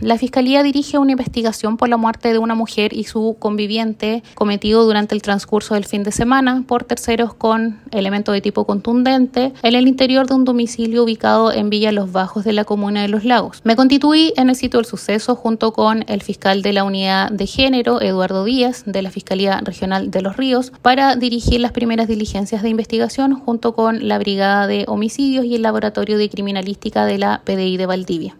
La Fiscalía dirige una investigación por la muerte de una mujer y su conviviente cometido durante el transcurso del fin de semana por terceros con elementos de tipo contundente en el interior de un domicilio ubicado en Villa Los Bajos de la comuna de Los Lagos. Me constituí en el sitio del suceso junto con el fiscal de la unidad de género, Eduardo Díaz, de la Fiscalía Regional de Los Ríos, para dirigir las primeras diligencias de investigación junto con la Brigada de Homicidios y el Laboratorio de Criminalística de la PDI de Valdivia.